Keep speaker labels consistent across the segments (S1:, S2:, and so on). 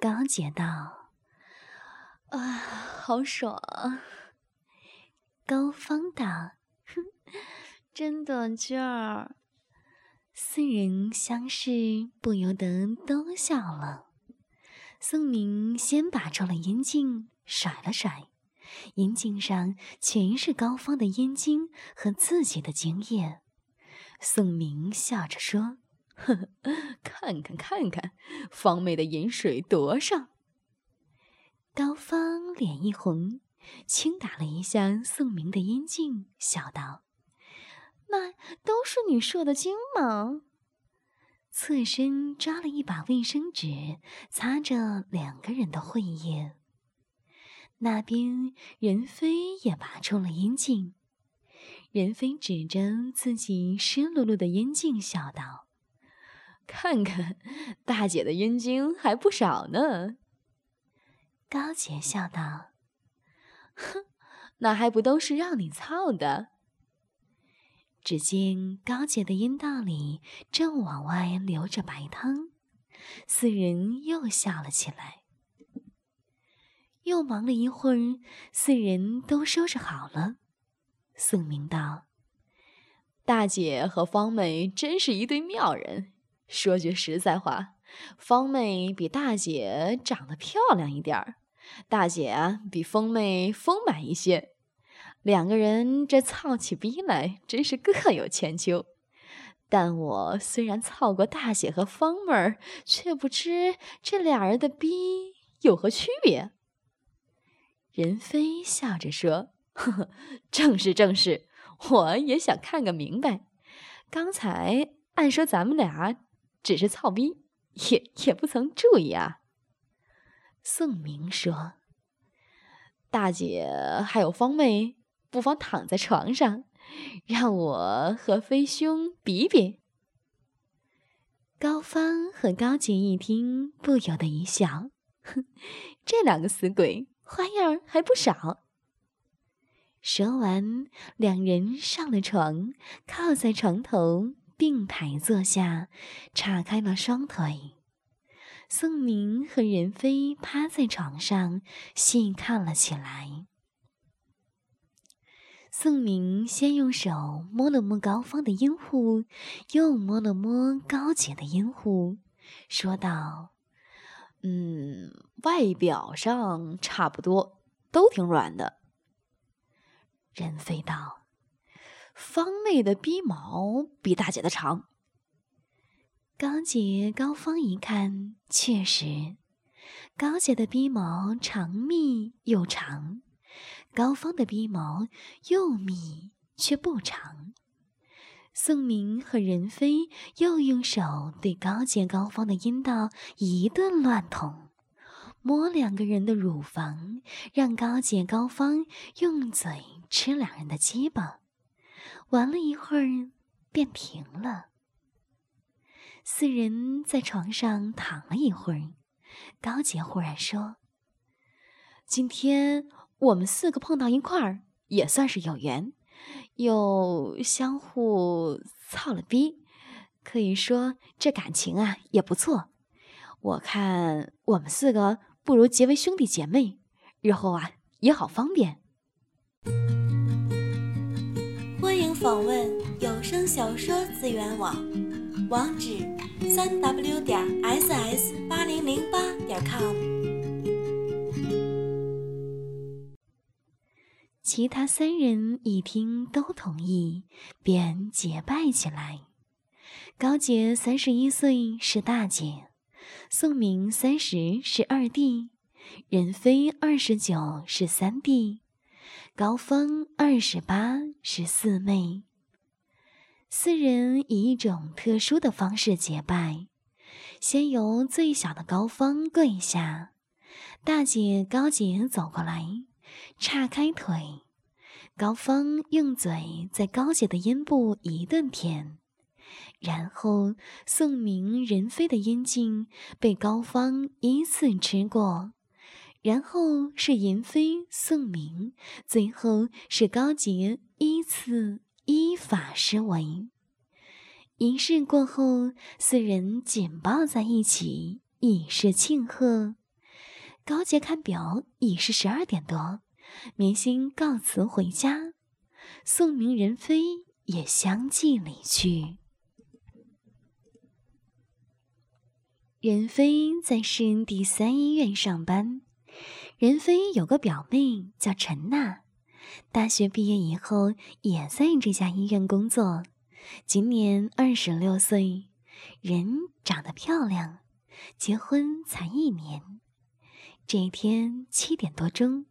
S1: 高洁道：“啊，好爽！”高芳道：“哼，真短劲儿。”四人相视，不由得都笑了。宋明先拔出了烟镜，甩了甩，烟镜上全是高芳的烟精和自己的精液。宋明笑着说。呵呵，看看看看，方妹的饮水多上。高芳脸一红，轻打了一下宋明的阴茎，笑道：“那都是你射的精吗？”侧身抓了一把卫生纸，擦着两个人的会液。那边任飞也拔出了阴茎，任飞指着自己湿漉漉的阴茎，笑道。看看，大姐的阴茎还不少呢。高洁笑道：“哼，那还不都是让你操的？”只见高洁的阴道里正往外流着白汤，四人又笑了起来。又忙了一会儿，四人都收拾好了。宋明道：“大姐和方妹真是一对妙人。”说句实在话，方妹比大姐长得漂亮一点儿，大姐啊比方妹丰满一些，两个人这操起逼来真是各有千秋。但我虽然操过大姐和方妹儿，却不知这俩人的逼有何区别。任飞笑着说：“呵呵，正是正是，我也想看个明白。刚才按说咱们俩……”只是操逼，也也不曾注意啊。宋明说：“大姐还有方妹，不妨躺在床上，让我和飞兄比比。”高芳和高洁一听，不由得一笑：“哼，这两个死鬼花样还不少。”说完，两人上了床，靠在床头。并排坐下，岔开了双腿。宋明和任飞趴在床上细看了起来。宋明先用手摸了摸高芳的阴户，又摸了摸高洁的阴户，说道：“嗯，外表上差不多，都挺软的。”任飞道。方妹的逼毛比大姐的长。高姐、高芳一看，确实，高洁的逼毛长密又长，高芳的逼毛又密却不长。宋明和任飞又用手对高洁、高芳的阴道一顿乱捅，摸两个人的乳房，让高洁、高芳用嘴吃两人的鸡巴。玩了一会儿，便停了。四人在床上躺了一会儿，高洁忽然说：“今天我们四个碰到一块儿，也算是有缘，又相互操了逼，可以说这感情啊也不错。我看我们四个不如结为兄弟姐妹，日后啊也好方便。”
S2: 访问有声小说资源网，网址：三 w 点 ss 八零零八点 com。
S1: 其他三人一听都同意，便结拜起来。高杰三十一岁是大姐，宋明三十是二弟，任飞二十九是三弟。高峰二十八是四妹，四人以一种特殊的方式结拜。先由最小的高峰跪下，大姐高洁走过来，岔开腿，高峰用嘴在高洁的咽部一顿舔，然后宋明、任飞的阴茎被高芳依次吃过，然后是银飞、宋明，最后是高洁依次依法施为。仪式过后，四人紧抱在一起，以示庆贺。高洁看表，已是十二点多，明星告辞回家，宋明、任飞也相继离去。任飞在市第三医院上班。任飞有个表妹叫陈娜，大学毕业以后也在这家医院工作。今年二十六岁，人长得漂亮，结婚才一年。这一天七点多钟，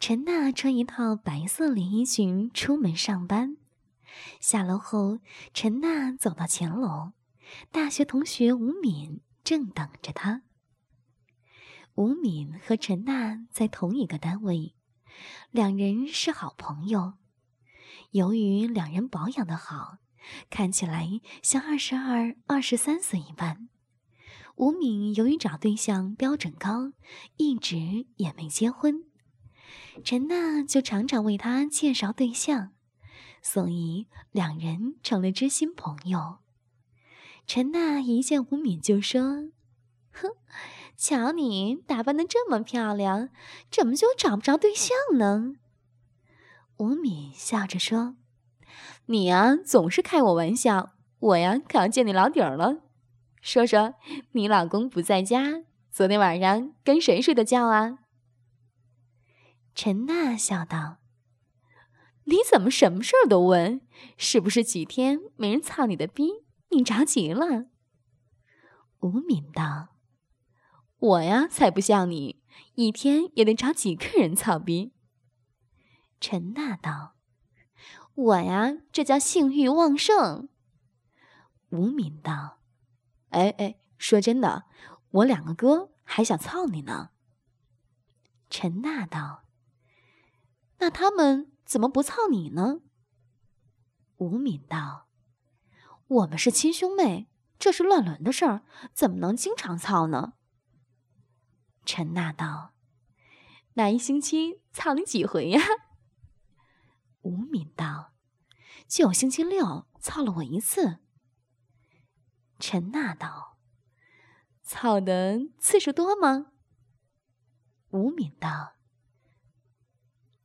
S1: 陈娜穿一套白色连衣裙出门上班。下楼后，陈娜走到前楼，大学同学吴敏正等着她。吴敏和陈娜在同一个单位，两人是好朋友。由于两人保养的好。看起来像二十二、二十三岁一般。吴敏由于找对象标准高，一直也没结婚。陈娜就常常为他介绍对象，所以两人成了知心朋友。陈娜一见吴敏就说：“哼，瞧你打扮的这么漂亮，怎么就找不着对象呢？”吴敏笑着说。你呀，总是开我玩笑，我呀可要见你老底儿了。说说，你老公不在家，昨天晚上跟谁睡的觉啊？陈娜笑道：“你怎么什么事儿都问？是不是几天没人操你的逼，你着急了？”吴敏道：“我呀才不像你，一天也得找几个人操逼。”陈娜道。我呀，这叫性欲旺盛。吴敏道：“哎哎，说真的，我两个哥还想操你呢。”陈娜道：“那他们怎么不操你呢？”吴敏道：“我们是亲兄妹，这是乱伦的事儿，怎么能经常操呢？”陈娜道：“那一星期操你几回呀？”吴敏道：“就星期六操了我一次。”陈娜道：“操的次数多吗？”吴敏道：“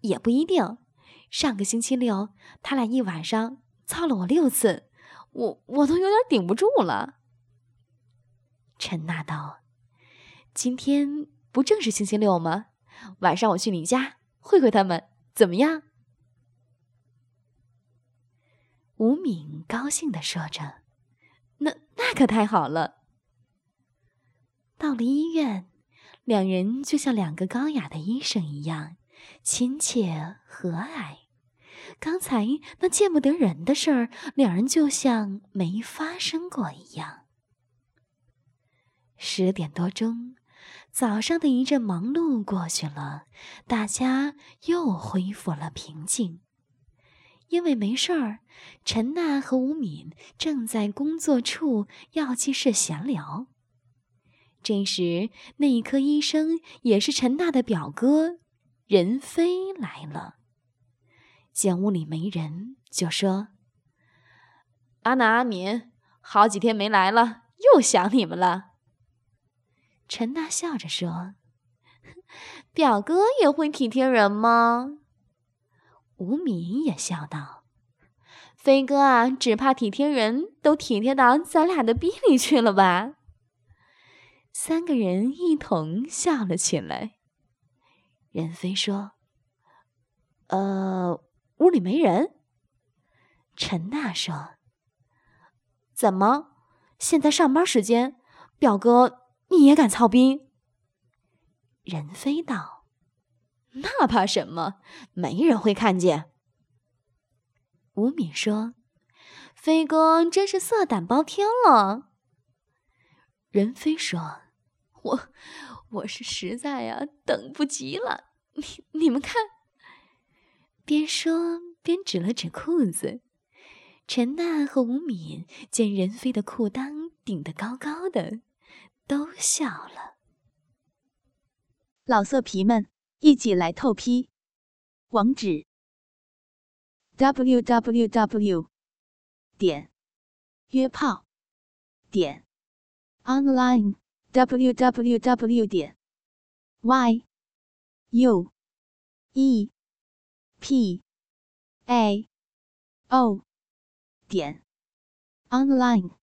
S1: 也不一定。上个星期六，他俩一晚上操了我六次，我我都有点顶不住了。”陈娜道：“今天不正是星期六吗？晚上我去你家会会他们，怎么样？”吴敏高兴的说着：“那那可太好了。”到了医院，两人就像两个高雅的医生一样亲切和蔼。刚才那见不得人的事儿，两人就像没发生过一样。十点多钟，早上的一阵忙碌过去了，大家又恢复了平静。因为没事儿，陈娜和吴敏正在工作处药剂室闲聊。这时，内科医生也是陈娜的表哥任飞来了。见屋里没人，就说：“阿娜、阿敏，好几天没来了，又想你们了。”陈娜笑着说：“表哥也会体贴人吗？”吴敏也笑道：“飞哥啊，只怕体贴人都体贴到咱俩的逼里去了吧？”三个人一同笑了起来。任飞说：“呃，屋里没人。”陈娜说：“怎么？现在上班时间，表哥你也敢操兵？”任飞道。那怕什么？没人会看见。吴敏说：“飞哥真是色胆包天了。”任飞说：“我我是实在呀等不及了。你你们看，边说边指了指裤子。陈娜和吴敏见任飞的裤裆顶得高高的，都笑了。
S3: 老色皮们，一起来透批！网址：w w w 点约炮点 online w w w 点 y u e p a o 点 online。